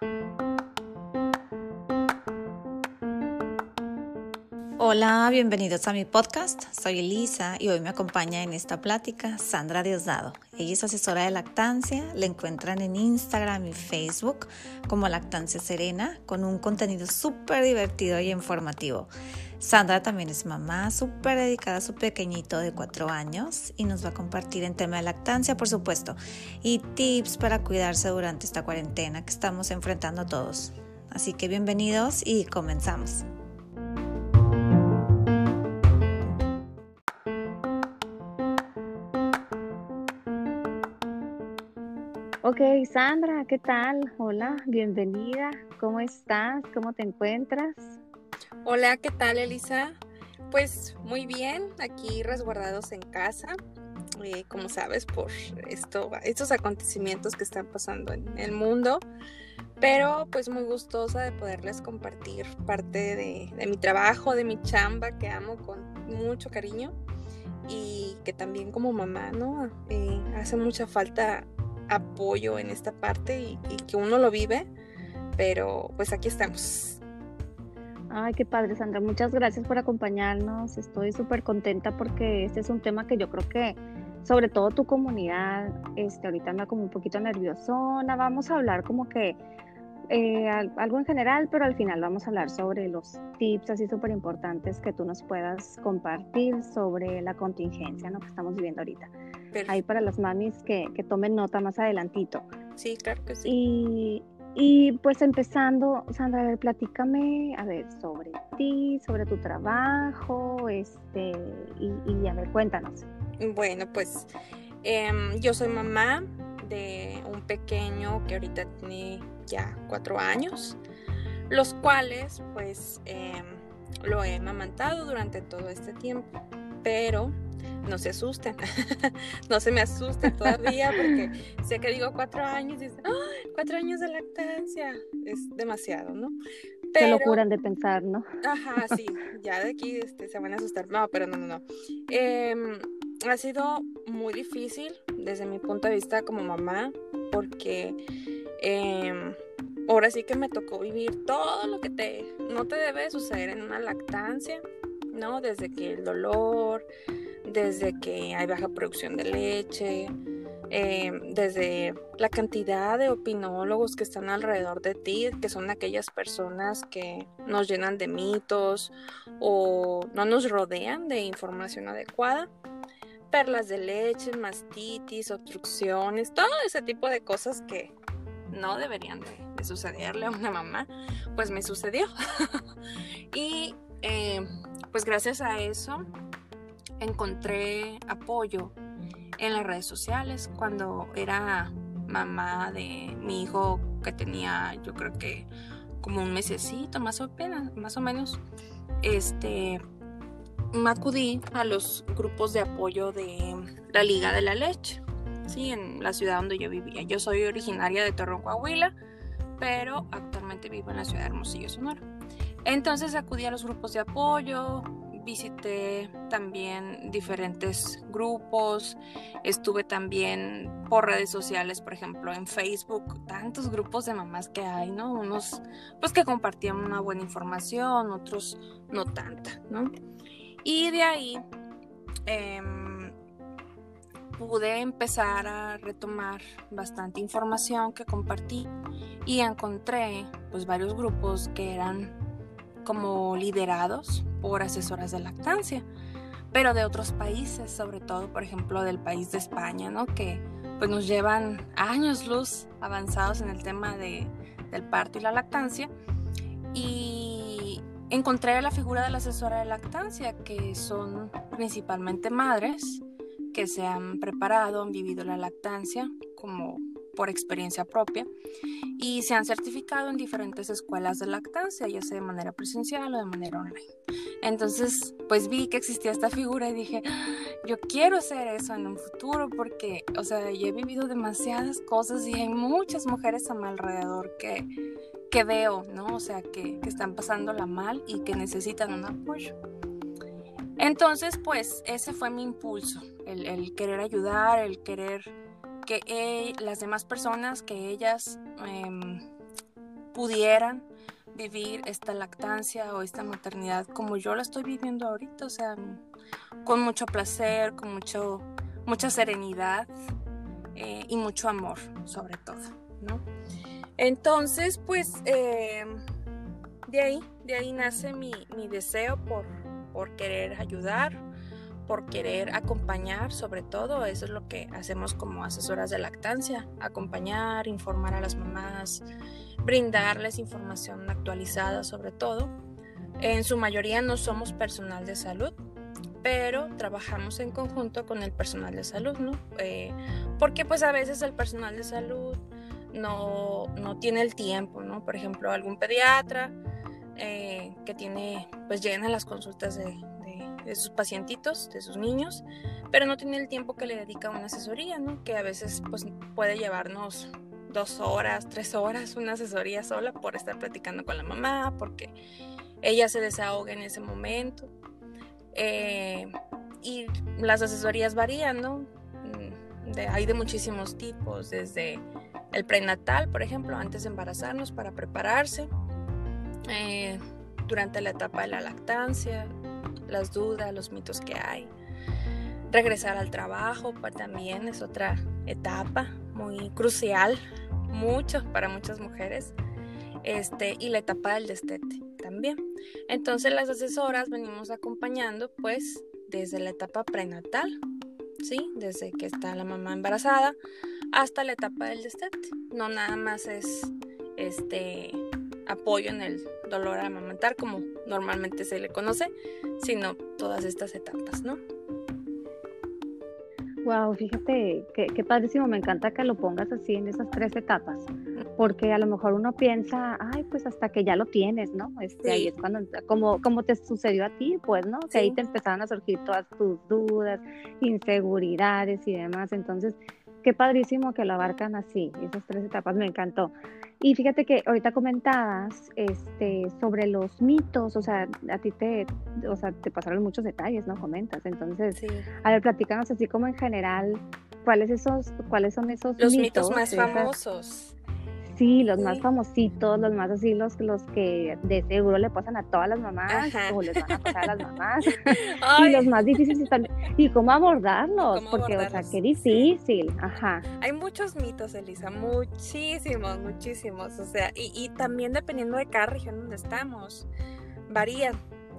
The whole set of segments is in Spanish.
Thank you. Hola, bienvenidos a mi podcast. Soy Elisa y hoy me acompaña en esta plática Sandra Diosdado. Ella es asesora de lactancia, la encuentran en Instagram y Facebook como Lactancia Serena con un contenido súper divertido y informativo. Sandra también es mamá súper dedicada a su pequeñito de cuatro años y nos va a compartir en tema de lactancia, por supuesto, y tips para cuidarse durante esta cuarentena que estamos enfrentando todos. Así que bienvenidos y comenzamos. Ok, Sandra, ¿qué tal? Hola, bienvenida. ¿Cómo estás? ¿Cómo te encuentras? Hola, ¿qué tal, Elisa? Pues muy bien, aquí resguardados en casa, eh, como sabes, por esto, estos acontecimientos que están pasando en el mundo, pero pues muy gustosa de poderles compartir parte de, mi trabajo, de mi chamba que amo con mucho cariño y que también como mamá, ¿no? Eh, hace mucha falta apoyo en esta parte y, que uno lo vive, pero pues aquí estamos. Ay, qué padre, Sandra. Muchas gracias por acompañarnos. Estoy súper contenta porque este es un tema que yo creo que, sobre todo tu comunidad, este, ahorita anda como un poquito nerviosona. Vamos a hablar como que eh, algo en general, pero al final vamos a hablar sobre los tips así súper importantes que tú nos puedas compartir sobre la contingencia ¿no? que estamos viviendo ahorita. Ahí para las mamis que, que, tomen nota más adelantito. Sí, claro que sí. Y, y pues empezando, Sandra, a ver, platícame, a ver, sobre ti, sobre tu trabajo, este, y, y a ver, cuéntanos. Bueno, pues em, yo soy mamá de un pequeño que ahorita tiene ya cuatro años, los cuales pues em, lo he amamantado durante todo este tiempo, pero no se asusten, no se me asusten todavía porque sé que digo cuatro años y dicen, cuatro años de lactancia, es demasiado, ¿no? Pero, se lo juran de pensar, ¿no? Ajá, sí, ya de aquí este, se van a asustar. No, pero no, no, no. Em, ha sido muy difícil desde mi punto de vista como mamá porque em, ahora sí que me tocó vivir todo lo que te, no te debe suceder en una lactancia, ¿no? Desde que el dolor, desde que hay baja producción de leche, em, desde la cantidad de opinólogos que están alrededor de ti, que son aquellas personas que nos llenan de mitos o no nos rodean de información adecuada. Perlas de leche, mastitis, obstrucciones, todo ese tipo de cosas que no deberían de, sucederle a una mamá, pues me sucedió. y em, pues gracias a eso encontré apoyo en las redes sociales cuando era mamá de mi hijo que tenía yo creo que como un mesecito más o menos, más o menos este me acudí a los grupos de apoyo de la Liga de la Leche, sí, en la ciudad donde yo vivía. Yo soy originaria de Torreón, Coahuila, pero actualmente vivo en la ciudad de Hermosillo, Sonora. Entonces acudí a los grupos de apoyo, visité también diferentes grupos, estuve también por redes sociales, por ejemplo, en Facebook, tantos grupos de mamás que hay, ¿no? Unos pues que compartían una buena información, otros no tanta, ¿no? Y de ahí em, pude empezar a retomar bastante información que compartí y encontré pues varios grupos que eran como liderados por asesoras de lactancia, pero de otros países, sobre todo, por ejemplo, del país de España, ¿no? Que pues nos llevan años luz avanzados en el tema de, del parto y la lactancia. Y encontré la figura de la asesora de lactancia, que son principalmente madres que se han preparado, han vivido la lactancia como por experiencia propia y se han certificado en diferentes escuelas de lactancia, ya sea de manera presencial o de manera online. Entonces, pues vi que existía esta figura y dije, ah, yo quiero hacer eso en un futuro porque, o sea, yo he vivido demasiadas cosas y hay muchas mujeres a mi alrededor que, que veo, ¿no? O sea, que, que están pasándola mal y que necesitan un apoyo. Entonces, pues ese fue mi impulso, el, el querer ayudar, el querer que las demás personas, que ellas em, pudieran vivir esta lactancia o esta maternidad como yo la estoy viviendo ahorita, o sea, con mucho placer, con mucho, mucha serenidad eh, y mucho amor, sobre todo, ¿no? Entonces, pues, eh, de ahí, de ahí nace mi, mi deseo por, por querer ayudar, por querer acompañar, sobre todo, eso es lo que hacemos como asesoras de lactancia, acompañar, informar a las mamás, brindarles información actualizada sobre todo. En su mayoría no somos personal de salud, pero trabajamos en conjunto con el personal de salud, ¿no? Eh, porque pues a veces el personal de salud no, no tiene el tiempo, ¿no? Por ejemplo, algún pediatra eh, que tiene, pues llena las consultas de, de sus pacientitos, de sus niños, pero no tiene el tiempo que le dedica una asesoría, ¿no? Que a veces pues, puede llevarnos dos horas, tres horas una asesoría sola por estar platicando con la mamá, porque ella se desahoga en ese momento. Eh, y las asesorías varían, ¿no? Mm, hay de muchísimos tipos, desde el prenatal, por ejemplo, antes de embarazarnos para prepararse, eh, durante la etapa de la lactancia, las dudas, los mitos que hay. Regresar al trabajo también es otra etapa muy crucial, mucho para muchas mujeres. Este, y la etapa del destete también. Entonces las asesoras venimos acompañando pues desde la etapa prenatal, ¿sí? Desde que está la mamá embarazada hasta la etapa del destete. No nada más es este apoyo en el dolor a amamantar como normalmente se le conoce, sino todas estas etapas, ¿no? Wow, fíjate qué, padrísimo, me encanta que lo pongas así en esas tres etapas, porque a lo mejor uno piensa, ay, pues hasta que ya lo tienes, ¿no? Este, Ahí es cuando, como, como te sucedió a ti, pues, ¿no? Que ahí te empezaron a surgir todas tus dudas, inseguridades y demás, entonces, qué padrísimo que lo abarcan así, esas tres etapas, me encantó. Y fíjate que ahorita comentabas este, sobre los mitos, o sea, a ti te, o sea, te pasaron muchos detalles, ¿no? Comentas. Entonces, a ver, platícanos así como en general, ¿cuáles, esos, cuáles son esos los mitos? más famosos. Sí, los más famositos, los más así, los, los que de seguro le pasan a todas las mamás o les van a pasar a las mamás. y los más difíciles también. Y cómo abordarlos, porque, o sea, qué difícil. Ajá. Hay muchos mitos, Elisa, muchísimos, muchísimos. O sea, y, y también dependiendo de cada región donde estamos, varían.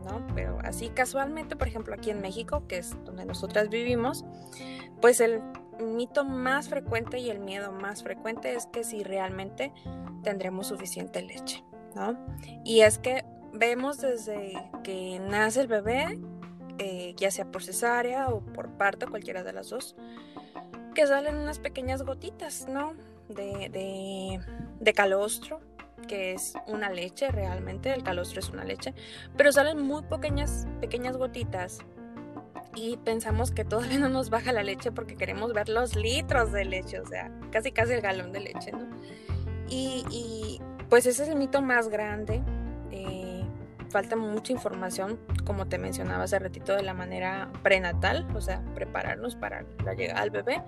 ¿no? Pero así casualmente, por ejemplo, aquí en México, que es donde nosotras vivimos, pues el mito más frecuente y el miedo más frecuente es que si realmente tendremos suficiente leche, ¿no? Y es que vemos desde que nace el bebé, eh, ya sea por cesárea o por parto, cualquiera de las dos, que salen unas pequeñas gotitas, ¿no? De, de, de calostro, que es una leche realmente, el calostro es una leche, pero salen muy pequeñas, pequeñas gotitas y pensamos que todavía no nos baja la leche porque queremos ver los litros de leche, o sea, casi casi el galón de leche, ¿no? Y, pues ese es el mito más grande. Eh, falta mucha información, como te mencionaba hace ratito, de la manera prenatal, o sea, prepararnos para la llegada al bebé.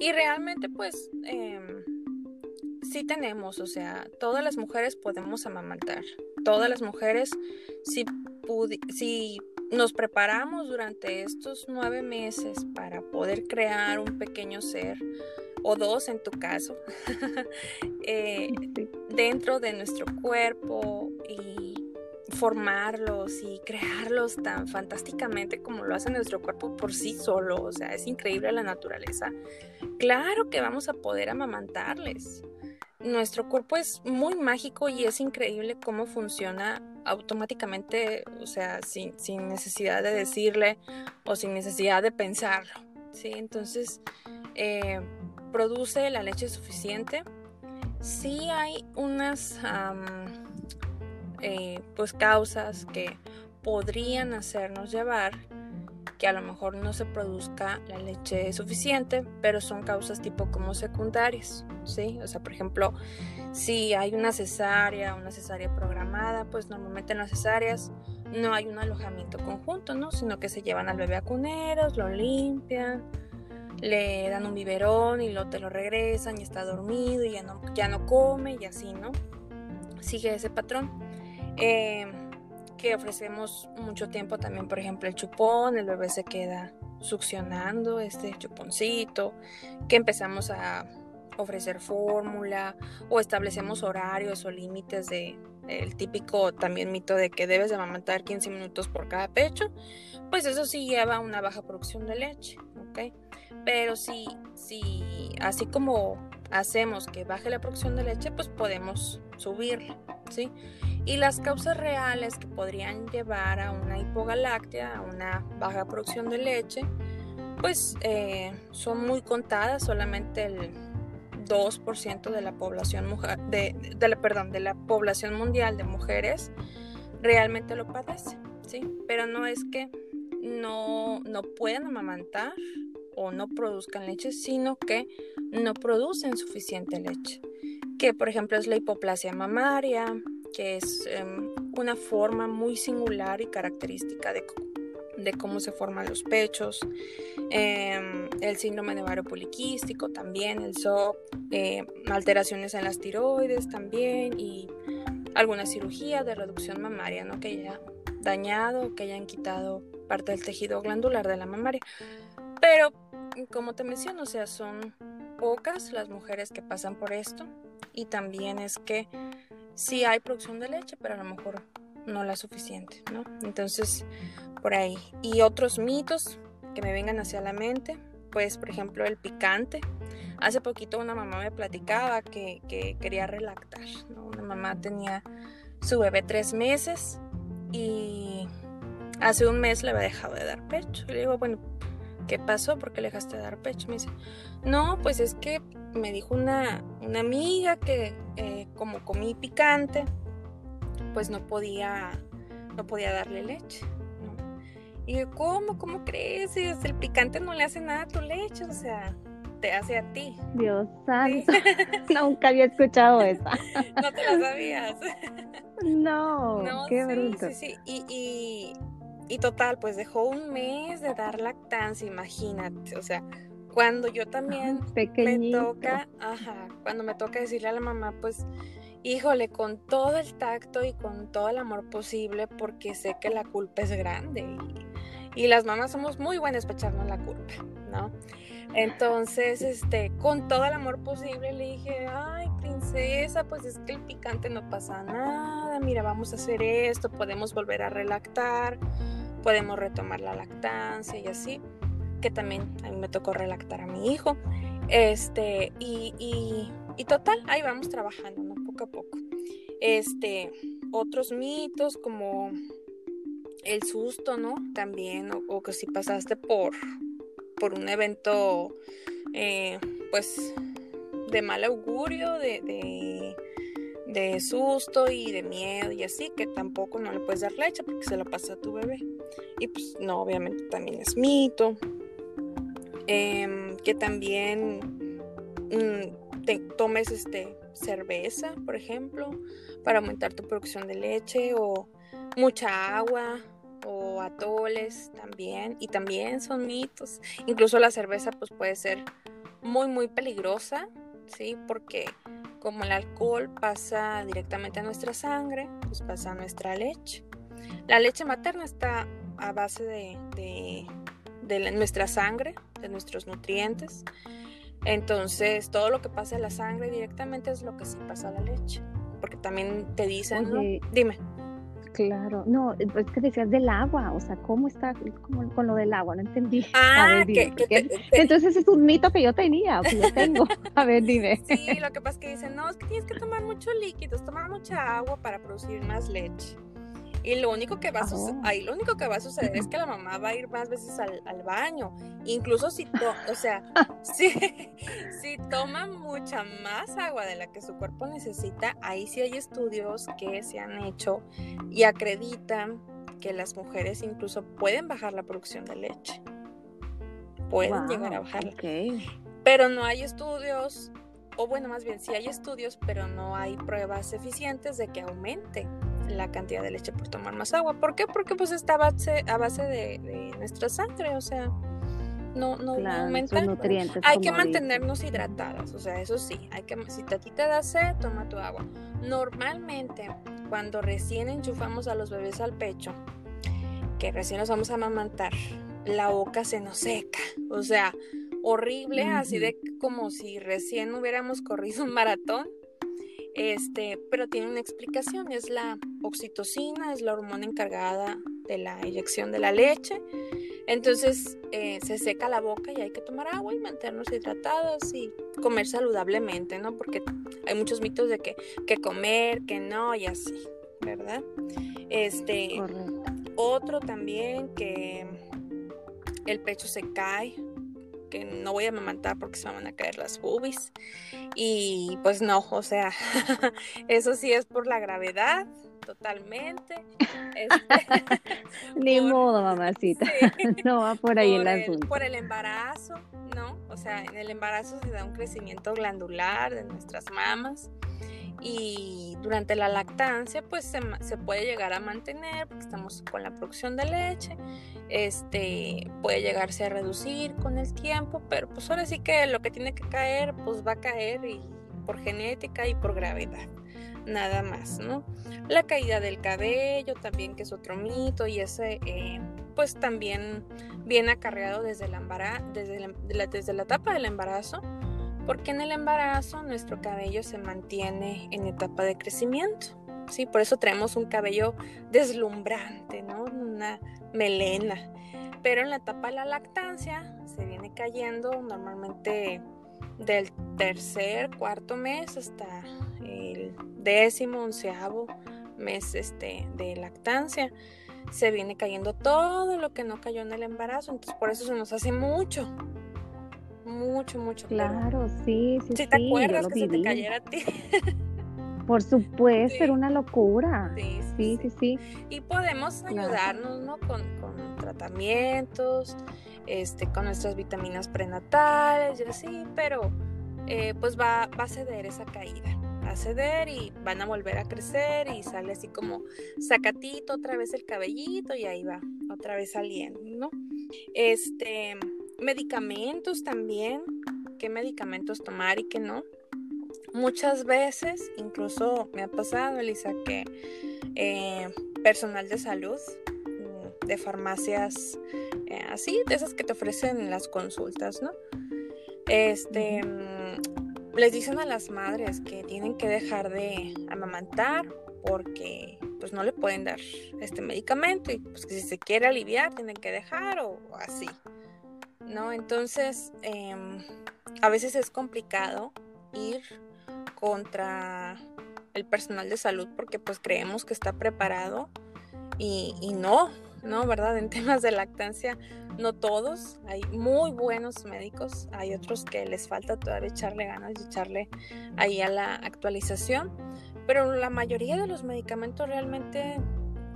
Y realmente pues em, sí tenemos, o sea, todas las mujeres podemos amamantar. Todas las mujeres, si, si nos preparamos durante estos nueve meses para poder crear un pequeño ser o dos en tu caso eh, dentro de nuestro cuerpo y formarlos y crearlos tan fantásticamente como lo hace nuestro cuerpo por sí solo, o sea, es increíble la naturaleza. Claro que vamos a poder amamantarles. Nuestro cuerpo es muy mágico y es increíble cómo funciona automáticamente, o sea, sin, necesidad de decirle o sin necesidad de pensarlo, ¿sí? Entonces, eh, produce la leche suficiente. Sí hay unas, eh, pues, causas que podrían hacernos llevar que a lo mejor no se produzca la leche suficiente, pero son causas tipo como secundarias, ¿sí? O sea, por ejemplo, si hay una cesárea, una cesárea programada, pues normalmente en las cesáreas no hay un alojamiento conjunto, ¿no? Sino que se llevan al bebé a cuneros, lo limpian, le dan un biberón y lo te lo regresan y está dormido y ya no, ya no come y así, ¿no? sigue ese patrón. Eh, que ofrecemos mucho tiempo también, por ejemplo, el chupón, el bebé se queda succionando este chuponcito, que empezamos a ofrecer fórmula o establecemos horarios o límites de el típico también mito de que debes de amamantar 15 minutos por cada pecho, pues eso sí lleva una baja producción de leche, ¿ok? Pero si, si así como hacemos que baje la producción de leche, pues podemos subirla, ¿sí? Y las causas reales que podrían llevar a una hipogaláctea, a una baja producción de leche, pues eh, son muy contadas, solamente el 2% de la población de, la, perdón, de la población mundial de mujeres realmente lo padece, ¿sí? Pero no es que no, no puedan amamantar o no produzcan leche, sino que no producen suficiente leche. Que por ejemplo es la hipoplasia mamaria, que es em, una forma muy singular y característica de, de cómo se forman los pechos, em, el síndrome de ovario poliquístico también, el SOP, eh, alteraciones en las tiroides también y alguna cirugía de reducción mamaria, ¿no? que haya dañado, que hayan quitado parte del tejido glandular de la mamaria. Pero, como te menciono, o sea, son pocas las mujeres que pasan por esto y también es que sí hay producción de leche, pero a lo mejor no la suficiente, ¿no? Entonces, por ahí. Y otros mitos que me vengan hacia la mente, pues, por ejemplo, el picante. Hace poquito una mamá me platicaba que, quería relactar, ¿no? Una mamá tenía su bebé tres meses y hace un mes le había dejado de dar pecho. Le digo, bueno, ¿qué pasó? ¿Por qué le dejaste de dar pecho? Me dice, no, pues es que me dijo una, una amiga que eh, como comí picante, pues no podía, no podía darle leche. Y yo, ¿cómo? ¿Cómo crees? el picante no le hace nada a tu leche, o sea, te hace a ti. Dios santo, nunca había escuchado eso. no te lo sabías. no, qué bruto. Sí, sí, y, y, y total, pues dejó un mes de dar lactancia, imagínate, o sea, cuando yo también me toca, ajá, cuando me toca decirle a la mamá, pues, híjole, con todo el tacto y con todo el amor posible, porque sé que la culpa es grande y, las mamás somos muy buenas para echarnos la culpa, ¿no? Entonces, este, con todo el amor posible le dije, ay, princesa, pues es que el picante no pasa nada, mira, vamos a hacer esto, podemos volver a relactar, podemos retomar la lactancia y así que también a mí me tocó relactar a mi hijo. Este, y, y, total, ahí vamos trabajando, ¿no? Poco a poco. Este, otros mitos como el susto, ¿no? También, o, que si pasaste por, por un evento, eh, pues, de mal augurio, de, de, de, susto y de miedo y así, que tampoco no le puedes dar leche porque se lo pasa a tu bebé. Y pues, no, obviamente también es mito. Em, que también mm, te tomes este, cerveza, por ejemplo, para aumentar tu producción de leche o mucha agua o atoles también y también son mitos. Incluso la cerveza pues puede ser muy muy peligrosa, ¿sí? Porque como el alcohol pasa directamente a nuestra sangre, pues pasa a nuestra leche. La leche materna está a base de de nuestra sangre, de nuestros nutrientes. Entonces, todo lo que pasa en la sangre directamente es lo que sí pasa a la leche. Porque también te dicen, Dime. Claro, no, es que decías del agua, o sea, ¿cómo está con lo del agua? No entendí. Ah, entonces es un mito que yo tenía, que yo tengo. A ver, dime. Sí, lo que pasa es que dicen, no, es que tienes que tomar muchos líquidos, tomar mucha agua para producir más leche. Y lo único que va a suceder, ahí lo único que va a suceder es que la mamá va a ir más veces al, baño. Incluso si, o sea, si, si toma mucha más agua de la que su cuerpo necesita, ahí sí hay estudios que se han hecho y acreditan que las mujeres incluso pueden bajar la producción de leche. Pueden llegar a bajarla. Pero no hay estudios, o bueno, más bien sí hay estudios, pero no hay pruebas eficientes de que aumente la cantidad de leche por tomar más agua. ¿Por qué? Porque pues está a base, a base de, nuestra sangre, o sea, no, no, Claro, aumenta. nutrientes. Hay que mantenernos hidratadas, o sea, eso sí, hay que, si a ti te da sed, toma tu agua. Normalmente, cuando recién enchufamos a los bebés al pecho, que recién los vamos a amamantar, la boca se nos seca, o sea, horrible, así de como si recién hubiéramos corrido un maratón. Este, pero tiene una explicación, es la oxitocina, es la hormona encargada de la eyección de la leche. Entonces eh, se seca la boca y hay que tomar agua y mantenernos hidratados y comer saludablemente, ¿no? Porque hay muchos mitos de que, que comer, que no y así, ¿verdad? Este, Correcto. otro también que el pecho se cae, no voy a amamantar porque se me van a caer las boobies. Y pues no, o sea, eso sí es por la gravedad, totalmente. Este, Ni por- modo, mamacita. sí, No va por ahí por, el, asunto. por el embarazo, ¿no? O sea, en el embarazo se da un crecimiento glandular de nuestras mamas y durante la lactancia pues se, puede llegar a mantener porque estamos con la producción de leche, este puede llegarse a reducir con el tiempo, pero pues ahora sí que lo que tiene que caer pues va a caer y por genética y por gravedad, nada más, ¿no? La caída del cabello también que es otro mito y ese eh, pues también viene acarreado desde desde la- de la- desde la etapa del embarazo porque en el embarazo nuestro cabello se mantiene en etapa de crecimiento. Sí, por eso traemos un cabello deslumbrante, ¿no? Una melena. Pero en la etapa de la lactancia se viene cayendo normalmente del tercer, cuarto mes hasta el décimo, onceavo mes este, de lactancia. Se viene cayendo todo lo que no cayó en el embarazo, entonces por eso se nos hace mucho, mucho, mucho. pelo. Claro, sí, sí, Si sí. te yo acuerdas que se te cayera a ti. Por supuesto, Sí. era una locura. Sí, Sí, sí, sí. Y podemos Claro. ayudarnos, ¿no? Con, con tratamientos, este, con nuestras vitaminas prenatales y así, pero eh, pues va, va a ceder esa caída. Va a ceder y van a volver a crecer y sale así como sacatito otra vez el cabellito y ahí va, otra vez saliendo, ¿no? Este, medicamentos también, qué medicamentos tomar y qué no. Muchas veces, incluso me ha pasado, Elisa, que eh, personal de salud, mm, de farmacias, eh, así, de esas que te ofrecen las consultas, ¿no? Este, mm, les dicen a las madres que tienen que dejar de amamantar porque pues no le pueden dar este medicamento y pues que si se quiere aliviar tienen que dejar o, o así, ¿no? Entonces, em, a veces es complicado ir contra el personal de salud porque pues creemos que está preparado y, y no, no, ¿verdad? En temas de lactancia, no todos, hay muy buenos médicos, hay otros que les falta todavía echarle ganas y echarle ahí a la actualización, pero la mayoría de los medicamentos realmente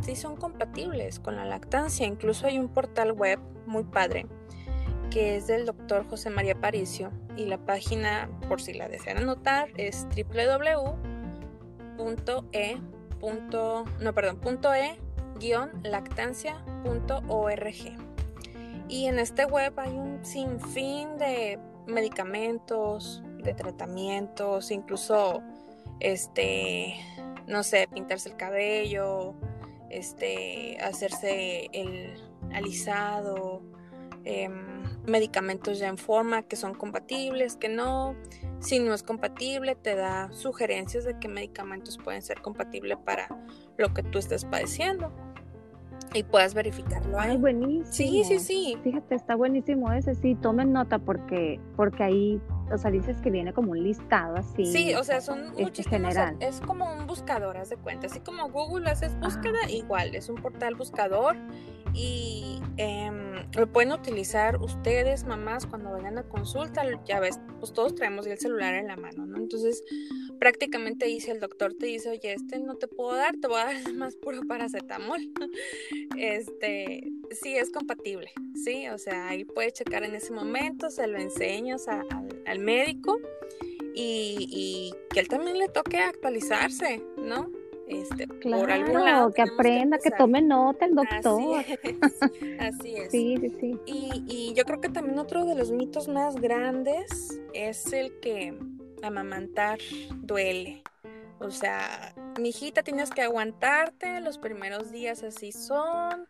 sí son compatibles con la lactancia, incluso hay un portal web muy padre que es del doctor José María Paricio y la página, por si la desean anotar, es www.e. No, perdón, punto e lactancia.org. Y en este web hay un sinfín de medicamentos, de tratamientos, incluso este, no sé, pintarse el cabello, este, hacerse el alisado, em, medicamentos ya en forma que son compatibles, que no. Si no es compatible, te da sugerencias de qué medicamentos pueden ser compatibles para lo que tú estés padeciendo. Y puedas verificarlo Ay, ahí. buenísimo. Sí, sí, sí. Fíjate, está buenísimo ese, sí, tomen nota porque, porque ahí, o sea, dices que viene como un listado así. Sí, o sea, son este, muchísimos. general. Es como un buscador, haz de cuenta. Así como Google haces búsqueda, igual, es un portal buscador. Y em, lo pueden utilizar ustedes, mamás, cuando vayan a consulta. Ya ves, pues todos traemos el celular en la mano, ¿no? Entonces, prácticamente dice el doctor, te dice, oye, este no te puedo dar, te voy a dar más puro paracetamol. Este, sí es compatible, sí, o sea, ahí puedes checar en ese momento, se lo enseñas al médico y, y que él también le toque actualizarse, ¿no? Este, claro, por algún lado que aprenda, que, tome nota el doctor. Así es. Sí, sí, sí. Y, y yo creo que también otro de los mitos más grandes es el que amamantar duele. O sea, mi hijita, tienes que aguantarte, los primeros días así son,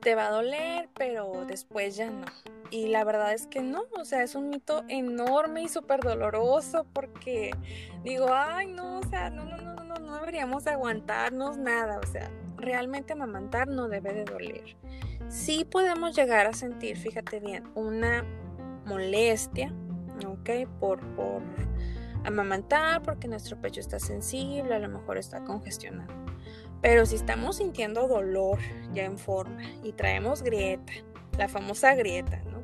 te va a doler, pero después ya no. Y la verdad es que no, o sea, es un mito enorme y súper doloroso porque digo, ay, no, o sea, no, no, no, no, no deberíamos aguantarnos nada, o sea, realmente amamantar no debe de doler. Sí podemos llegar a sentir, fíjate bien, una molestia, ¿ok? Por, por amamantar porque nuestro pecho está sensible, a lo mejor está congestionado. Pero si estamos sintiendo dolor ya en forma y traemos grieta, la famosa grieta, ¿no?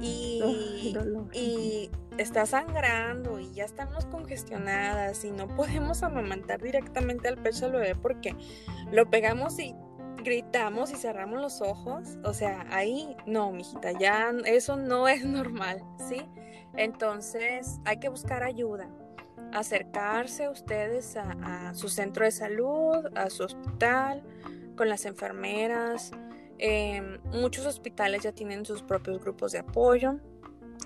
Y, y está sangrando y ya estamos congestionadas y no podemos amamantar directamente al pecho del bebé porque lo pegamos y gritamos y cerramos los ojos, o sea, ahí no, mijita, ya eso no es normal, ¿sí? Entonces hay que buscar ayuda, acercarse ustedes a, su centro de salud, a su hospital, con las enfermeras. Em, muchos hospitales ya tienen sus propios grupos de apoyo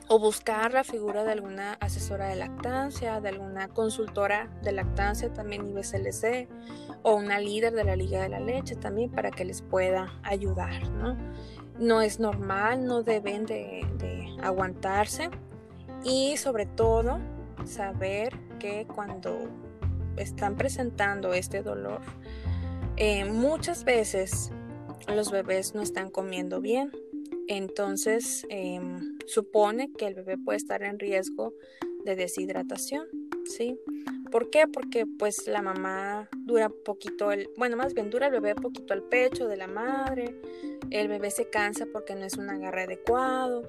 o buscar la figura de alguna asesora de lactancia, de alguna consultora de lactancia, también IBCLC, o una líder de la Liga de la Leche también para que les pueda ayudar, ¿no? No es normal, no deben de aguantarse y sobre todo saber que cuando están presentando este dolor, eh, muchas veces los bebés no están comiendo bien. Entonces em, supone que el bebé puede estar en riesgo de deshidratación, ¿sí? ¿Por qué? Porque pues la mamá dura poquito, el, bueno, más bien dura el bebé poquito al pecho de la madre, el bebé se cansa porque no es un agarre adecuado,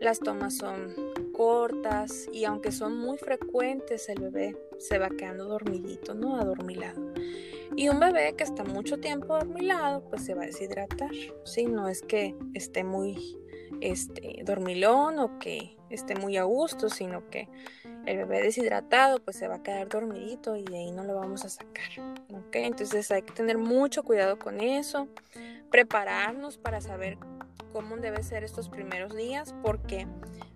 las tomas son cortas y aunque son muy frecuentes el bebé se va quedando dormidito, ¿no? Adormilado. Y un bebé que está mucho tiempo adormilado pues se va a deshidratar, ¿sí? No es que esté muy este, dormilón o que esté muy a gusto, sino que el bebé deshidratado pues se va a quedar dormidito y de ahí no lo vamos a sacar, ¿ok? Entonces hay que tener mucho cuidado con eso, prepararnos para saber cómo debe ser estos primeros días, porque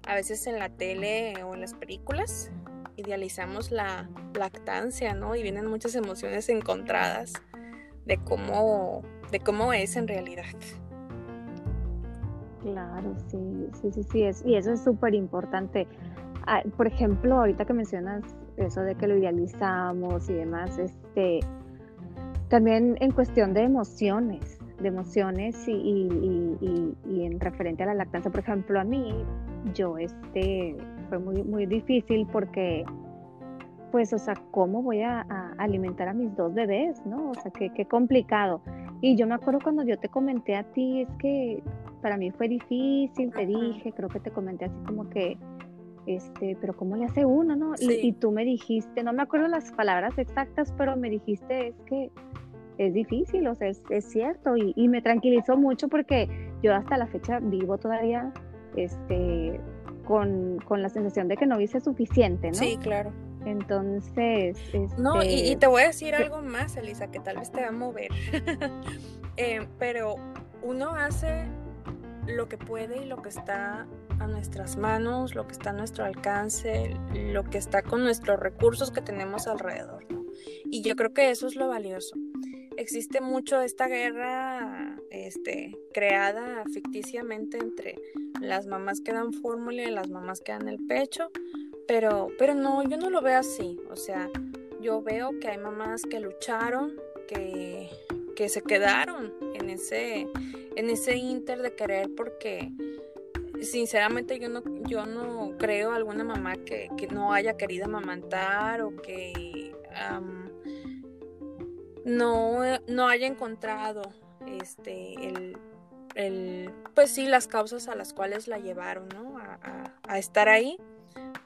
a veces en la tele o en las películas idealizamos la lactancia, ¿no? Y vienen muchas emociones encontradas de cómo, de cómo es en realidad. Claro, sí, sí, sí, sí, es, y eso es súper importante. Ah, por ejemplo, ahorita que mencionas eso de que lo idealizamos y demás, este, también en cuestión de emociones, de emociones y, en referente a la lactancia, por ejemplo, a mí, yo, este, fue muy, muy difícil porque, pues, o sea, ¿cómo voy a, alimentar a mis dos bebés, no? O sea, qué, qué complicado. Y yo me acuerdo cuando yo te comenté a ti, es que para mí fue difícil, te dije, creo que te comenté así como que, este, pero ¿cómo le hace uno, no? Y, y, tú me dijiste, no me acuerdo las palabras exactas, pero me dijiste, es que es difícil, o sea, es, cierto, y, me tranquilizó mucho porque yo hasta la fecha vivo todavía este, con, la sensación de que no hice suficiente, ¿no? Sí, claro. Entonces... no, y, este, te voy a decir algo más, Elisa, que tal vez te va a mover, eh, pero uno hace lo que puede y lo que está a nuestras manos, lo que está a nuestro alcance, lo que está con nuestros recursos que tenemos alrededor. Y yo creo que eso es lo valioso existe mucho esta guerra este, creada ficticiamente entre las mamás que dan fórmula y las mamás que dan el pecho, pero, pero no, yo no lo veo así, o sea, yo veo que hay mamás que lucharon, que, que se quedaron en ese, en ese inter de querer porque sinceramente yo no, yo no creo alguna mamá que, que no haya querido amamantar o que no, no haya encontrado este el, pues sí las causas a las cuales la llevaron ¿no? a, estar ahí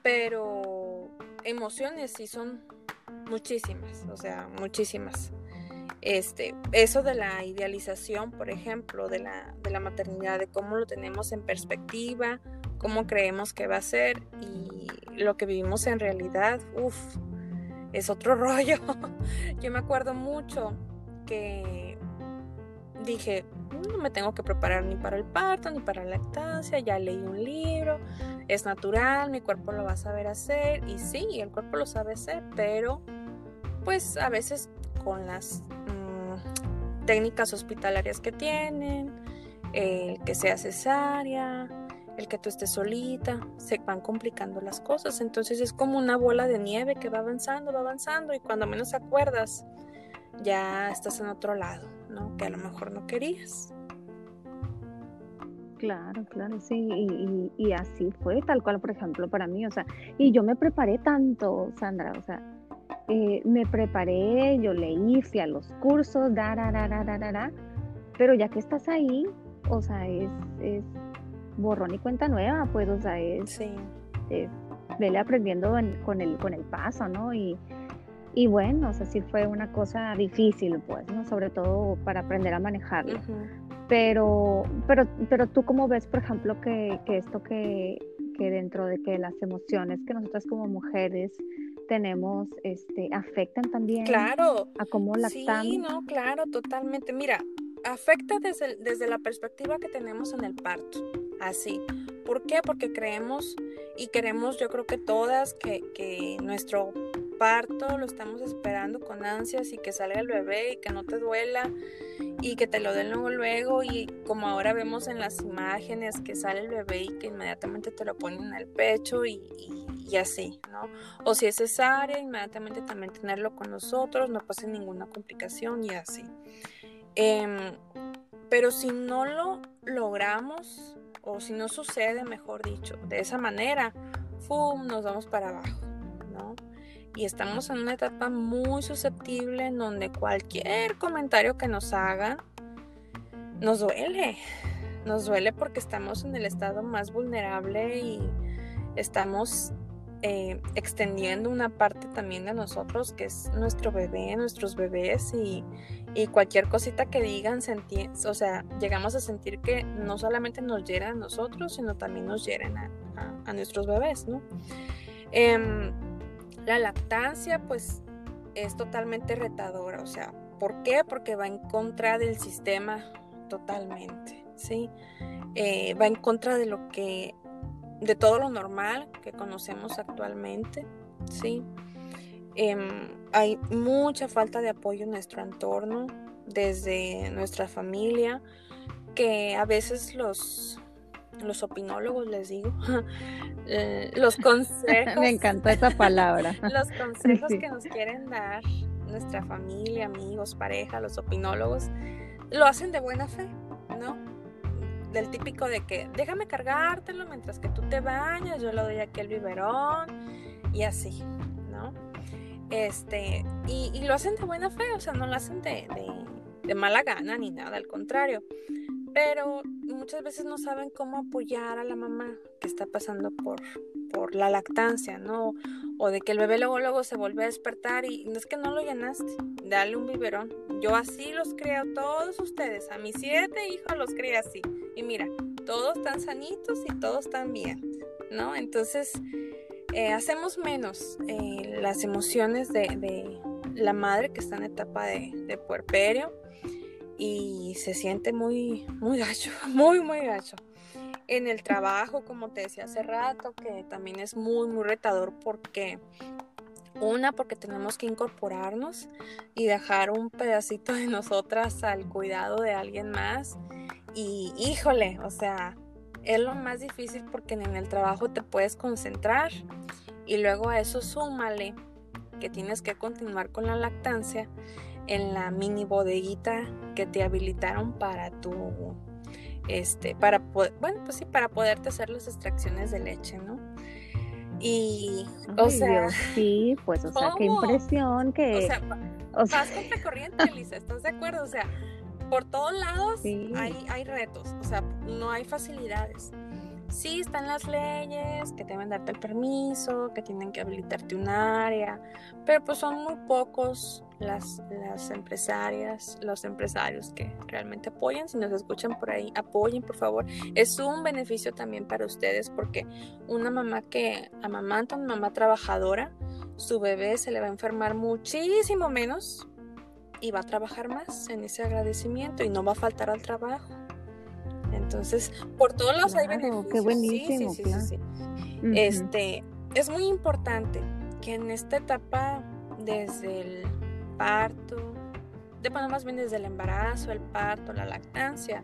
pero emociones sí son muchísimas o sea muchísimas este eso de la idealización por ejemplo de la, de la maternidad de cómo lo tenemos en perspectiva cómo creemos que va a ser y lo que vivimos en realidad uff es otro rollo. Yo me acuerdo mucho que dije, no me tengo que preparar ni para el parto, ni para la lactancia, ya leí un libro, es natural, mi cuerpo lo va a saber hacer, y sí, el cuerpo lo sabe hacer, pero pues a veces con las mm, técnicas hospitalarias que tienen, el que sea cesárea, el que tú estés solita, se van complicando las cosas. Entonces es como una bola de nieve que va avanzando, va avanzando y cuando menos acuerdas, ya estás en otro lado, ¿no? Que a lo mejor no querías. Claro, claro, sí, y, así fue, tal cual, por ejemplo, para mí, o sea, y yo me preparé tanto, Sandra, o sea, eh, me preparé, yo leí, fui a los cursos, da, da, da, da, da, da, pero ya que estás ahí, o sea, es, es borrón y cuenta nueva, pues, o sea, es, sí. vele aprendiendo con, el, con el paso, ¿no? Y, y bueno, o sea, sí fue una cosa difícil, pues, ¿no? Sobre todo para aprender a manejarlo. Pero, pero, pero tú cómo ves, por ejemplo, que, que esto que, que dentro de que las emociones que nosotras como mujeres tenemos este afectan también claro a cómo lactamos. Sí, no, claro, totalmente. Mira, afecta desde, desde la perspectiva que tenemos en el parto, así. ¿Por qué? Porque creemos y queremos, yo creo que todas, que, que nuestro parto lo estamos esperando con ansias y que salga el bebé y que no te duela y que te lo den luego y como ahora vemos en las imágenes que sale el bebé y que inmediatamente te lo ponen en el pecho y, y, así, ¿no? O si es cesárea, inmediatamente también tenerlo con nosotros, no pase ninguna complicación y así. Em, pero si no lo logramos, o si no sucede, mejor dicho, de esa manera, ¡fum! nos vamos para abajo, ¿no? Y estamos en una etapa muy susceptible en donde cualquier comentario que nos hagan nos duele. Nos duele porque estamos en el estado más vulnerable y estamos eh, extendiendo una parte también de nosotros que es nuestro bebé, nuestros bebés y, y cualquier cosita que digan, o sea, llegamos a sentir que no solamente nos hieren a nosotros, sino también nos hieren a, nuestros bebés, ¿no? Em, la lactancia, pues, es totalmente retadora, o sea, ¿por qué? Porque va en contra del sistema totalmente, ¿sí? Eh, va en contra de lo que, de todo lo normal que conocemos actualmente, ¿sí? Em, hay mucha falta de apoyo en nuestro entorno, desde nuestra familia, que a veces los, los opinólogos, les digo, eh, los consejos. Me encanta esa palabra. los consejos que nos quieren dar nuestra familia, amigos, pareja, los opinólogos, lo hacen de buena fe, ¿no? Del típico de que déjame cargártelo mientras que tú te bañas, yo le doy aquí el biberón y así, ¿no? Este, y, lo hacen de buena fe, o sea, no lo hacen de, de, mala gana ni nada, al contrario. Pero muchas veces no saben cómo apoyar a la mamá que está pasando por, por la lactancia, ¿no? O de que el bebé luego, luego se vuelve a despertar y no es que no lo llenaste, dale un biberón. Yo así los creo todos ustedes, a mis siete hijos los crié así. Y mira, todos están sanitos y todos están bien, ¿no? Entonces, eh, hacemos menos eh, las emociones de, la madre que está en etapa de, puerperio y se siente muy, muy gacho, muy, muy gacho. En el trabajo, como te decía hace rato, que también es muy, muy retador porque una, porque tenemos que incorporarnos y dejar un pedacito de nosotras al cuidado de alguien más. Y híjole, o sea, es lo más difícil porque en el trabajo te puedes concentrar y luego a eso súmale que tienes que continuar con la lactancia en la mini bodeguita que te habilitaron para tu este para bueno pues sí para poderte hacer las extracciones de leche no y o sea sí pues o sea qué impresión que o sea, vas contra corriente Lisa estás de acuerdo o sea por todos lados hay, hay retos, o sea, no hay facilidades. Sí están las leyes que deben darte el permiso, que tienen que habilitarte un área, pero pues son muy pocos las, las empresarias, los empresarios que realmente apoyan, si nos escuchan por ahí, apoyen por favor. Es un beneficio también para ustedes porque una mamá que amamanta, una mamá trabajadora, su bebé se le va a enfermar muchísimo menos y va a trabajar más en ese agradecimiento y no va a faltar al trabajo. Entonces, por todos lados hay beneficios. Qué buenísimo, sí, sí, sí, Este, es muy importante que en esta etapa, desde el parto, de, bueno, más bien desde el embarazo, el parto, la lactancia,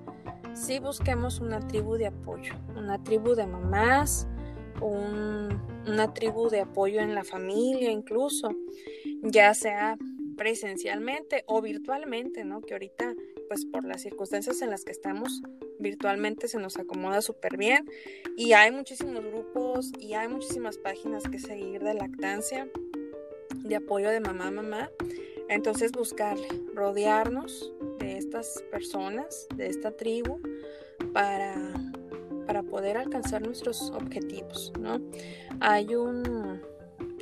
sí busquemos una tribu de apoyo, una tribu de mamás, una tribu de apoyo en la familia incluso, ya sea presencialmente o virtualmente, ¿no? Que ahorita, pues por las circunstancias en las que estamos, virtualmente se nos acomoda súper bien y hay muchísimos grupos y hay muchísimas páginas que seguir de lactancia, de apoyo de mamá a mamá. Entonces buscarle, rodearnos de estas personas, de esta tribu, para, para poder alcanzar nuestros objetivos, ¿no? Hay un,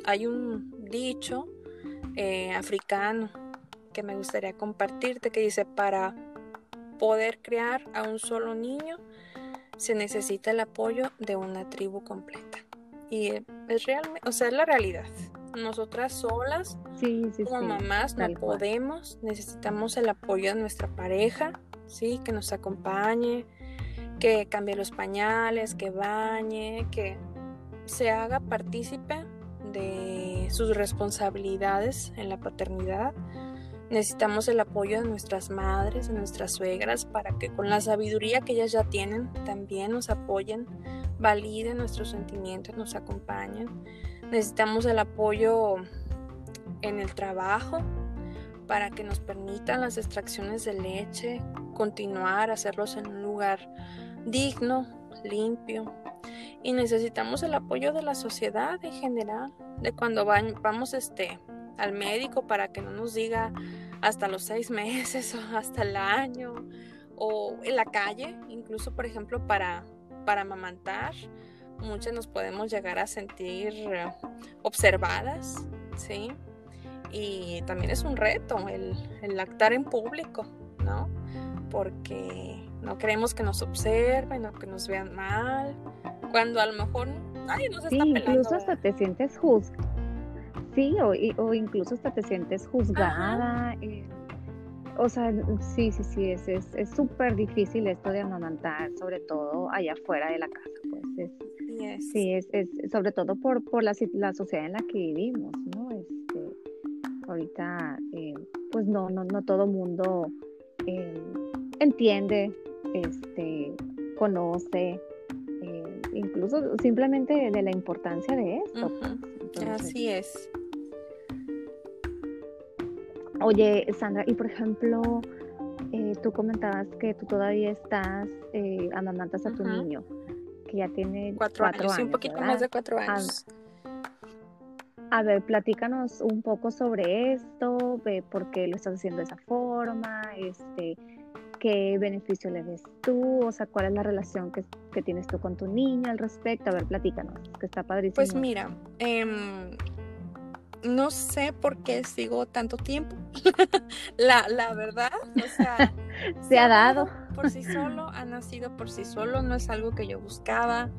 hay un dicho eh, africano que me gustaría compartirte que dice para poder crear a un solo niño se necesita el apoyo de una tribu completa y es realmente o sea es la realidad. Nosotras solas como mamás no podemos necesitamos el apoyo de nuestra pareja sí que nos acompañe que cambie los pañales que bañe que se haga partícipe de sus responsabilidades en la paternidad. Necesitamos el apoyo de nuestras madres, de nuestras suegras, para que con la sabiduría que ellas ya tienen también nos apoyen, validen nuestros sentimientos, nos acompañen. Necesitamos el apoyo en el trabajo para que nos permitan las extracciones de leche, continuar, hacerlos en un lugar digno, limpio, y necesitamos el apoyo de la sociedad en general, de cuando vamos este, al médico para que no nos diga hasta los seis meses o hasta el año, o en la calle, incluso por ejemplo para, para amamantar, muchas nos podemos llegar a sentir observadas, ¿sí? Y también es un reto el, el lactar en público, ¿no? Porque no queremos que nos observen o que nos vean mal, cuando a lo mejor nadie nos está sí, incluso hasta te sientes juzgada. Sí, o, o, incluso hasta te sientes juzgada. Eh, o sea, sí, sí, sí, es súper es, difícil esto de amamantar, sobre todo allá afuera de la casa, pues. Sí, es, es, sobre todo por, por la, la, sociedad en la que vivimos, ¿no? Este, ahorita, eh, pues no, no, no todo mundo eh, entiende, este, conoce, incluso simplemente de la importancia de esto. Pues. Así es. Oye, Sandra, y por ejemplo, eh, tú comentabas que tú todavía estás, eh, amamantas a tu niño, que ya tiene cuatro, años, un poquito más de cuatro años. A, ver, platícanos un poco sobre esto, de por qué lo estás haciendo de esa forma, este, qué beneficio le ves tú, o sea, cuál es la relación que, tienes tú con tu niño al respecto. A ver, platícanos, que está padrísimo. Pues mira, em, no sé por qué sigo tanto tiempo. la, la, verdad, o sea, se ha dado. Por sí solo, ha nacido por sí solo, no es algo que yo buscaba.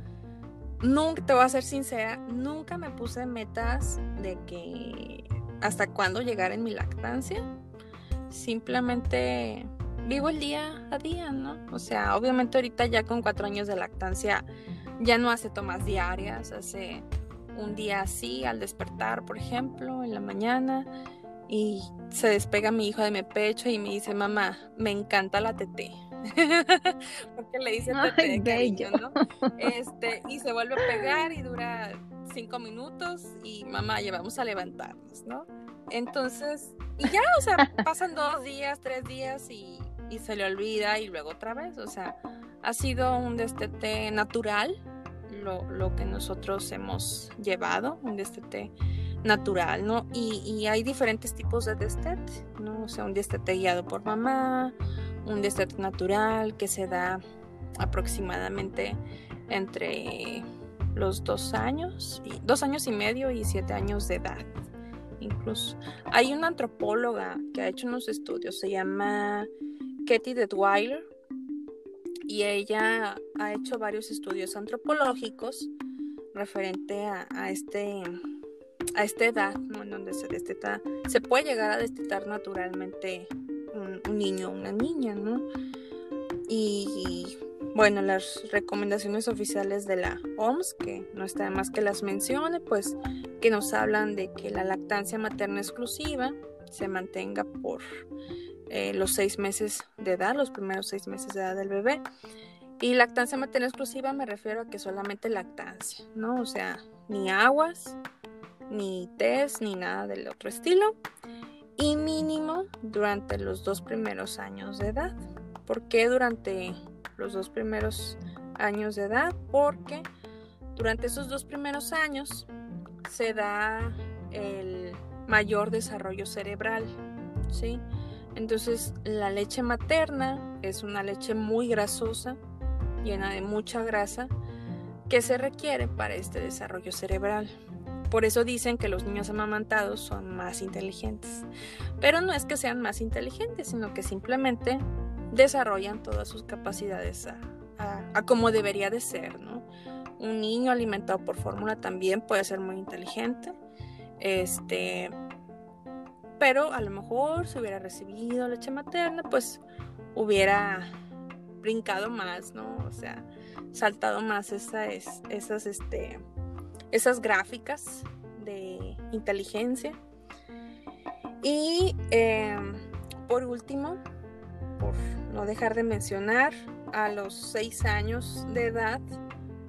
Nunca, te voy a ser sincera, nunca me puse metas de que hasta cuándo llegar en mi lactancia. Simplemente vivo el día a día, ¿no? O sea, obviamente ahorita ya con cuatro años de lactancia ya no hace tomas diarias, hace un día así al despertar, por ejemplo, en la mañana y se despega mi hijo de mi pecho y me dice, mamá, me encanta la tete. Porque le dice tete de cariño, ¿no? Este, y se vuelve a pegar y dura cinco minutos y mamá, ya vamos a levantarnos, ¿no? Entonces, y ya, o sea, pasan dos días, tres días y y se le olvida y luego otra vez. O sea, ha sido un destete natural lo, que nosotros hemos llevado, un destete natural, ¿no? Y, hay diferentes tipos de destete, ¿no? O sea, un destete guiado por mamá, un destete natural que se da aproximadamente entre los dos años, dos años y medio y siete años de edad. incluso. Hay una antropóloga que ha hecho unos estudios, se llama Katie Detweiler, y ella ha hecho varios estudios antropológicos referente a, este a esta edad, ¿no? En donde se desteta, se puede llegar a destetar naturalmente un, niño o una niña, ¿no? Y, bueno, las recomendaciones oficiales de la OMS, que no está de más que las mencione, pues que nos hablan de que la lactancia materna exclusiva se mantenga por eh, los seis meses de edad, los primeros seis meses de edad del bebé. Y lactancia materna exclusiva me refiero a que solamente lactancia, ¿no? O sea, ni aguas, ni test, ni nada del otro estilo. Y mínimo durante los dos primeros años de edad. ¿Por qué durante los dos primeros años de edad? Porque durante esos dos primeros años se da el mayor desarrollo cerebral, ¿sí? Entonces la leche materna es una leche muy grasosa, llena de mucha grasa, que se requiere para este desarrollo cerebral. Por eso dicen que los niños amamantados son más inteligentes. Pero no es que sean más inteligentes, sino que simplemente desarrollan todas sus capacidades a, como debería de ser, ¿no? Un niño alimentado por fórmula también puede ser muy inteligente. Este, pero a lo mejor si hubiera recibido leche materna, pues hubiera brincado más, ¿no? O sea, saltado más esas, esas, este, esas gráficas de inteligencia. Y em, por último, por no dejar de mencionar, a los seis años de edad,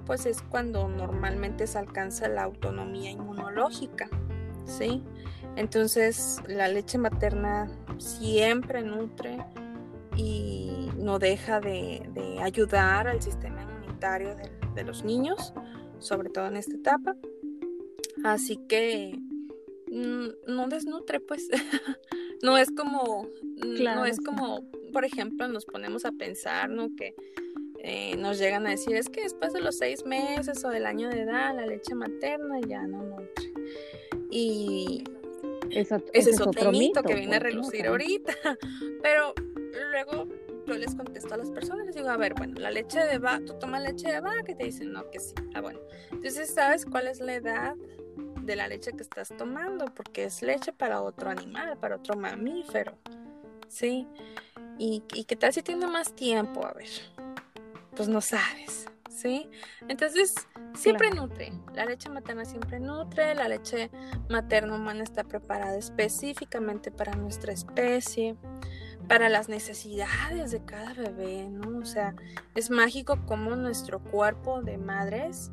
pues es cuando normalmente se alcanza la autonomía inmunológica, ¿sí? Entonces la leche materna siempre nutre y no deja de, ayudar al sistema inmunitario de los niños sobre todo en esta etapa. Así que mm, no desnutre, pues. no es como, no es como, por ejemplo, nos ponemos a pensar, ¿no? Que eh, nos llegan a decir, es que después de los seis meses o del año de edad, la leche materna ya no nutre. Y ese es otro, mito, que viene a relucir ahorita. Pero luego yo les contesto a las personas, les digo, a ver, bueno, la leche de vaca, tú tomas leche de vaca y te dicen, no, que sí. Ah, bueno. Entonces, ¿sabes cuál es la edad de la leche que estás tomando? Porque es leche para otro animal, para otro mamífero. ¿Sí? ¿Y, qué tal si tiene más tiempo? A ver, pues no sabes. ¿Sí? Entonces, siempre nutre. La leche materna siempre nutre. La leche materna humana está preparada específicamente para nuestra especie para las necesidades de cada bebé, ¿no? O sea, es mágico cómo nuestro cuerpo de madres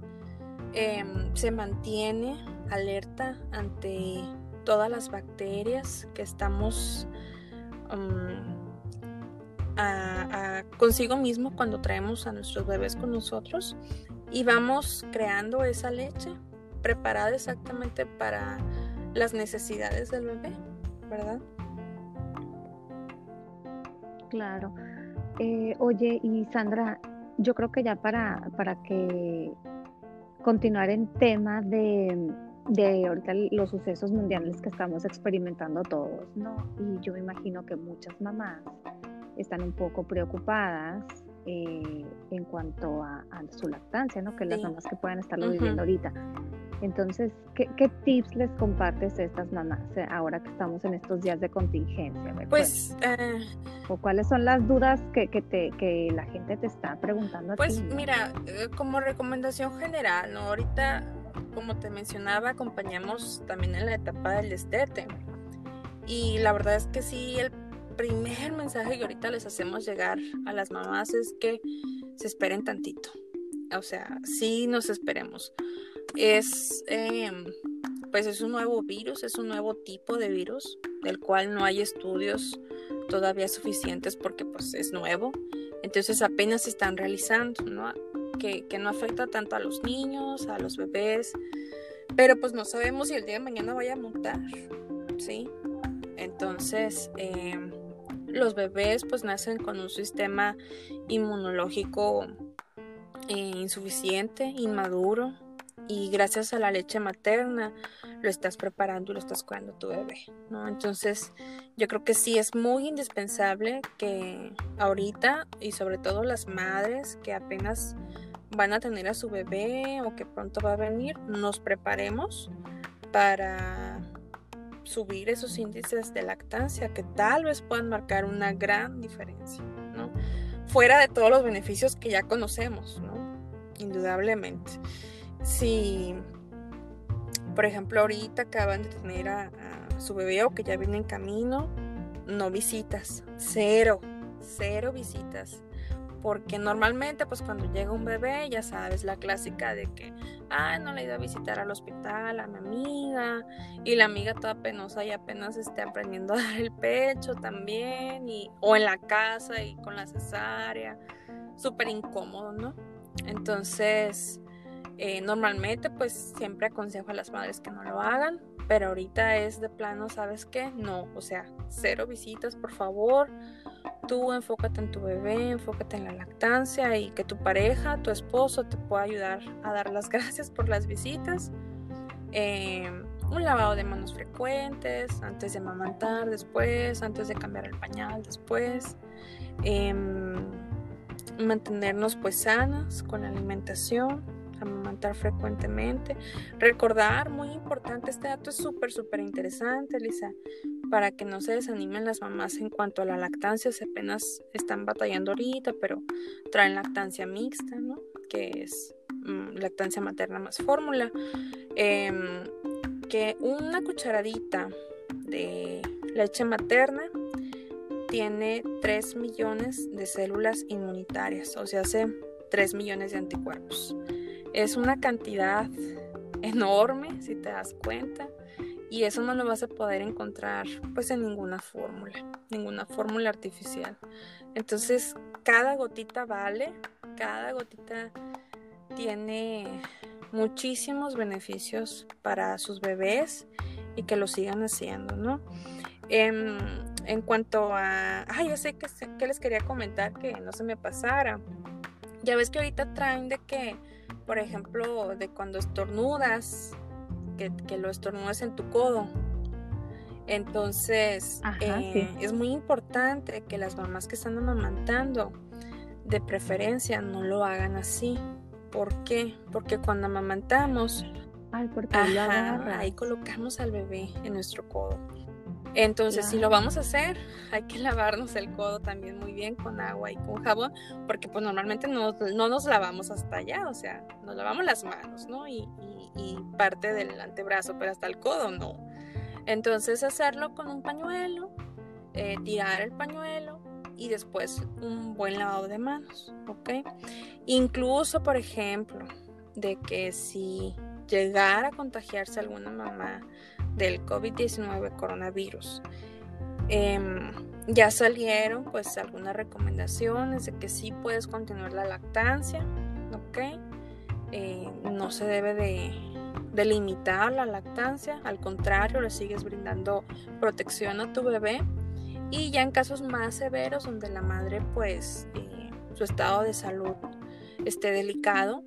em, se mantiene alerta ante todas las bacterias que estamos um, consigo mismo cuando traemos a nuestros bebés con nosotros y vamos creando esa leche preparada exactamente para las necesidades del bebé, ¿verdad? Claro. Eh, oye, y Sandra, yo creo que ya para, para que continuar en tema de, de ahorita los sucesos mundiales que estamos experimentando todos, ¿no? Y yo me imagino que muchas mamás están un poco preocupadas eh, en cuanto a, su lactancia, ¿no? Que las mamás que puedan estarlo viviendo ahorita. Entonces, ¿qué, tips les compartes a estas mamás eh, ahora que estamos en estos días de contingencia? Pues, eh, o cuáles son las dudas que, que, te, que la gente te está preguntando. pues mira, eh, como recomendación general, ¿no? Ahorita, como te mencionaba, acompañamos también en la etapa del destete. Y la verdad es que sí, el primer mensaje que ahorita les hacemos llegar a las mamás es que se esperen tantito. O sea, sí nos esperemos es, em, pues es un nuevo virus, es un nuevo tipo de virus del cual no hay estudios todavía suficientes porque pues es nuevo. Entonces apenas se están realizando, ¿no? Que, no afecta tanto a los niños, a los bebés, pero pues no sabemos si el día de mañana vaya a mutar, ¿sí? Entonces, em, los bebés pues nacen con un sistema inmunológico eh, insuficiente, inmaduro, y gracias a la leche materna lo estás preparando y lo estás cuidando tu bebé, ¿no? Entonces, yo creo que sí es muy indispensable que ahorita y sobre todo las madres que apenas van a tener a su bebé o que pronto va a venir, nos preparemos para subir esos índices de lactancia que tal vez puedan marcar una gran diferencia, ¿no? Fuera de todos los beneficios que ya conocemos, ¿no? Indudablemente. Si, por ejemplo, ahorita acaban de tener a, su bebé o que ya viene en camino, no visitas, cero, cero visitas porque normalmente pues cuando llega un bebé ya sabes la clásica de que ah no le he ido a visitar al hospital a mi amiga y la amiga toda penosa y apenas esté aprendiendo a dar el pecho también y o en la casa y con la cesárea súper incómodo no entonces eh, normalmente pues siempre aconsejo a las madres que no lo hagan pero ahorita es de plano sabes qué no o sea cero visitas por favor tú enfócate en tu bebé, enfócate en la lactancia y que tu pareja, tu esposo te pueda ayudar a dar las gracias por las visitas. Em, un lavado de manos frecuentes, antes de amamantar, después, antes de cambiar el pañal, después. Em, mantenernos pues sanas con la alimentación frecuentemente. Recordar, muy importante, este dato es súper, súper interesante, Lisa, para que no se desanimen las mamás en cuanto a la lactancia, se apenas están batallando ahorita, pero traen lactancia mixta, ¿no? Que es mm, lactancia materna más fórmula. Em, que una cucharadita de leche materna tiene 3 millones de células inmunitarias, o sea, hace 3 millones de anticuerpos. Es una cantidad enorme, si te das cuenta, y eso no lo vas a poder encontrar pues en ninguna fórmula, ninguna fórmula artificial. Entonces, cada gotita vale, cada gotita tiene muchísimos beneficios para sus bebés y que lo sigan haciendo, ¿no? En, en cuanto a, ay, yo sé que, que les quería comentar que no se me pasara. Ya ves que ahorita traen de que por ejemplo, de cuando estornudas, que, que lo estornudas en tu codo. Entonces, eh, es muy importante que las mamás que están amamantando, de preferencia, no lo hagan así. ¿Por qué? Porque cuando amamantamos, ahí colocamos al bebé en nuestro codo. Entonces, si lo vamos a hacer, hay que lavarnos el codo también muy bien con agua y con jabón, porque pues normalmente no, nos lavamos hasta allá, o sea, nos lavamos las manos, ¿no? Y, parte del antebrazo, pero hasta el codo no. Entonces, hacerlo con un pañuelo, eh, tirar el pañuelo y después un buen lavado de manos, ¿ok? Incluso, por ejemplo, de que si llegara a contagiarse alguna mamá, del COVID-19 coronavirus. Em, ya salieron pues algunas recomendaciones de que sí puedes continuar la lactancia, ¿ok? Eh, no se debe de, limitar la lactancia, al contrario, le sigues brindando protección a tu bebé. Y ya en casos más severos donde la madre pues eh, su estado de salud esté delicado,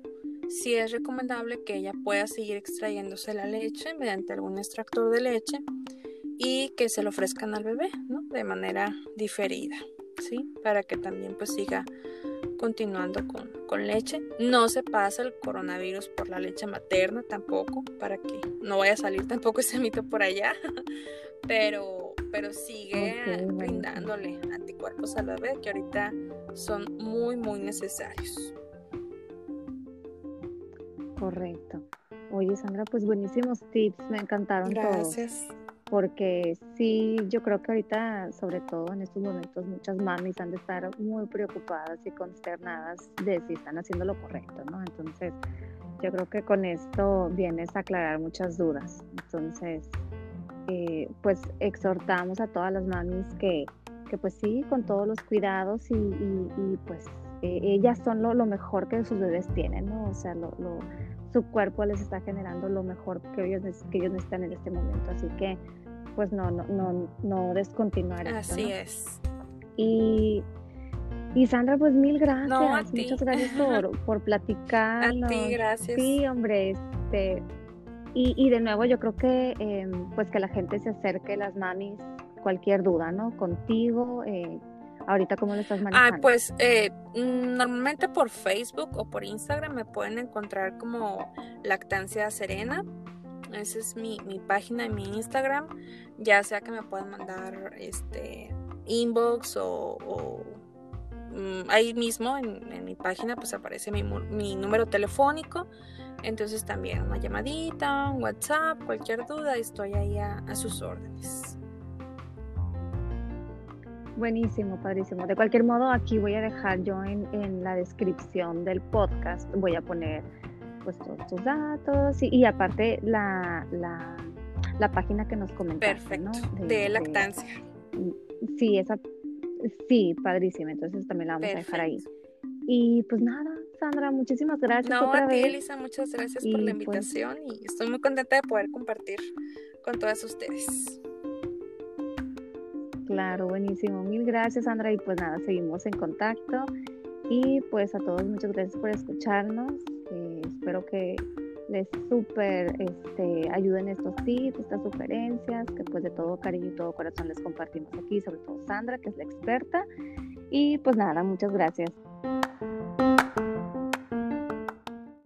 si es recomendable que ella pueda seguir extrayéndose la leche mediante algún extractor de leche y que se lo ofrezcan al bebé, ¿no? De manera diferida, ¿sí? Para que también pues siga continuando con, con, leche. No se pasa el coronavirus por la leche materna tampoco, para que no vaya a salir tampoco ese mito por allá, pero, pero sigue brindándole anticuerpos al bebé que ahorita son muy, muy necesarios. Correcto. Oye, Sandra, pues buenísimos tips, me encantaron Gracias. Porque sí, yo creo que ahorita, sobre todo en estos momentos, muchas mamis han de estar muy preocupadas y consternadas de si están haciendo lo correcto, ¿no? Entonces, yo creo que con esto vienes a aclarar muchas dudas. Entonces, eh, pues exhortamos a todas las mamis que, que pues sí, con todos los cuidados y, y, pues eh, ellas son lo, lo, mejor que sus bebés tienen, ¿no? O sea, lo, lo su cuerpo les está generando lo mejor que ellos, que ellos necesitan en este momento. Así que, pues no, no, no, no descontinuar. Así es. Y, y Sandra, pues mil gracias. Muchas gracias por, por platicar. A ti, gracias. Sí, hombre, Este, y, de nuevo yo creo que em, pues que la gente se acerque las mamis, cualquier duda, ¿no? Contigo, eh, ahorita cómo lo estás manejando. Ah, pues eh, normalmente por Facebook o por Instagram me pueden encontrar como Lactancia Serena. Esa es mi, mi página en mi Instagram. Ya sea que me puedan mandar este inbox o, mm, ahí mismo en, mi página pues aparece mi, mi número telefónico entonces también una llamadita, un WhatsApp, cualquier duda, estoy ahí a, sus órdenes. Buenísimo, padrísimo. De cualquier modo, aquí voy a dejar yo en, la descripción del podcast, voy a poner pues todos tus datos y, aparte la, la, página que nos comentaste, Perfecto, de, lactancia. sí, esa, sí, padrísima, entonces también la vamos a dejar ahí. Y pues nada, Sandra, muchísimas gracias. No, a ti, Elisa, muchas gracias por la pues invitación y estoy muy contenta de poder compartir con todas ustedes. Claro, buenísimo. Mil gracias, Sandra. Y pues nada, seguimos en contacto. Y pues a todos, muchas gracias por escucharnos. Eh, espero que les súper este, ayuden estos tips, estas sugerencias, que pues de todo cariño y todo corazón les compartimos aquí, sobre todo Sandra, que es la experta. Y pues nada, muchas gracias.